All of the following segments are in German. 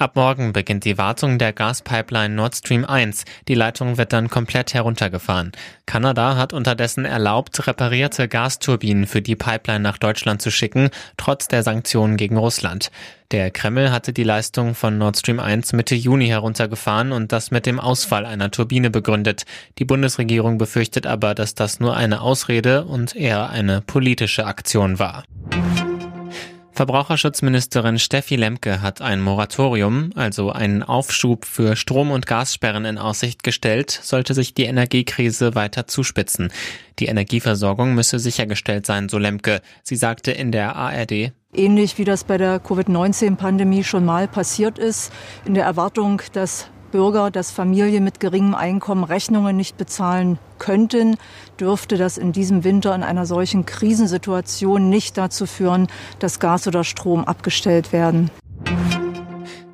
Ab morgen beginnt die Wartung der Gaspipeline Nord Stream 1. Die Leitung wird dann komplett heruntergefahren. Kanada hat unterdessen erlaubt, reparierte Gasturbinen für die Pipeline nach Deutschland zu schicken, trotz der Sanktionen gegen Russland. Der Kreml hatte die Leistung von Nord Stream 1 Mitte Juni heruntergefahren und das mit dem Ausfall einer Turbine begründet. Die Bundesregierung befürchtet aber, dass das nur eine Ausrede und eher eine politische Aktion war. Verbraucherschutzministerin Steffi Lemke hat ein Moratorium, also einen Aufschub für Strom- und Gassperren in Aussicht gestellt, sollte sich die Energiekrise weiter zuspitzen. Die Energieversorgung müsse sichergestellt sein, so Lemke. Sie sagte in der ARD, Ähnlich wie das bei der Covid-19-Pandemie schon mal passiert ist, in der Erwartung, dass Bürger, dass Familien mit geringem Einkommen Rechnungen nicht bezahlen könnten, dürfte das in diesem Winter in einer solchen Krisensituation nicht dazu führen, dass Gas oder Strom abgestellt werden.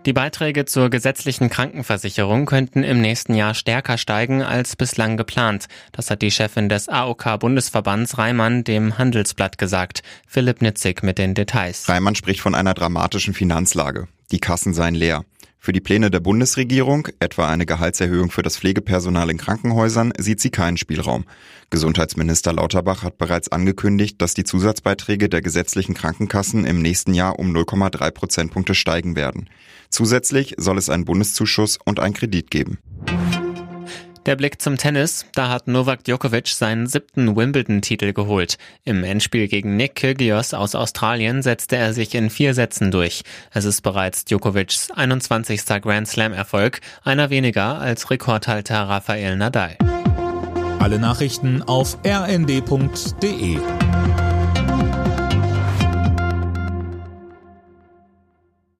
Die Beiträge zur gesetzlichen Krankenversicherung könnten im nächsten Jahr stärker steigen als bislang geplant. Das hat die Chefin des AOK-Bundesverbands Reimann dem Handelsblatt gesagt. Philipp Nitzig mit den Details. Reimann spricht von einer dramatischen Finanzlage. Die Kassen seien leer. Für die Pläne der Bundesregierung, etwa eine Gehaltserhöhung für das Pflegepersonal in Krankenhäusern, sieht sie keinen Spielraum. Gesundheitsminister Lauterbach hat bereits angekündigt, dass die Zusatzbeiträge der gesetzlichen Krankenkassen im nächsten Jahr um 0,3 Prozentpunkte steigen werden. Zusätzlich soll es einen Bundeszuschuss und einen Kredit geben. Der Blick zum Tennis. Da hat Novak Djokovic seinen siebten Wimbledon-Titel geholt. Im Endspiel gegen Nick Kyrgios aus Australien setzte er sich in vier Sätzen durch. Es ist bereits Djokovics 21. Grand Slam-Erfolg, einer weniger als Rekordhalter Rafael Nadal. Alle Nachrichten auf rnd.de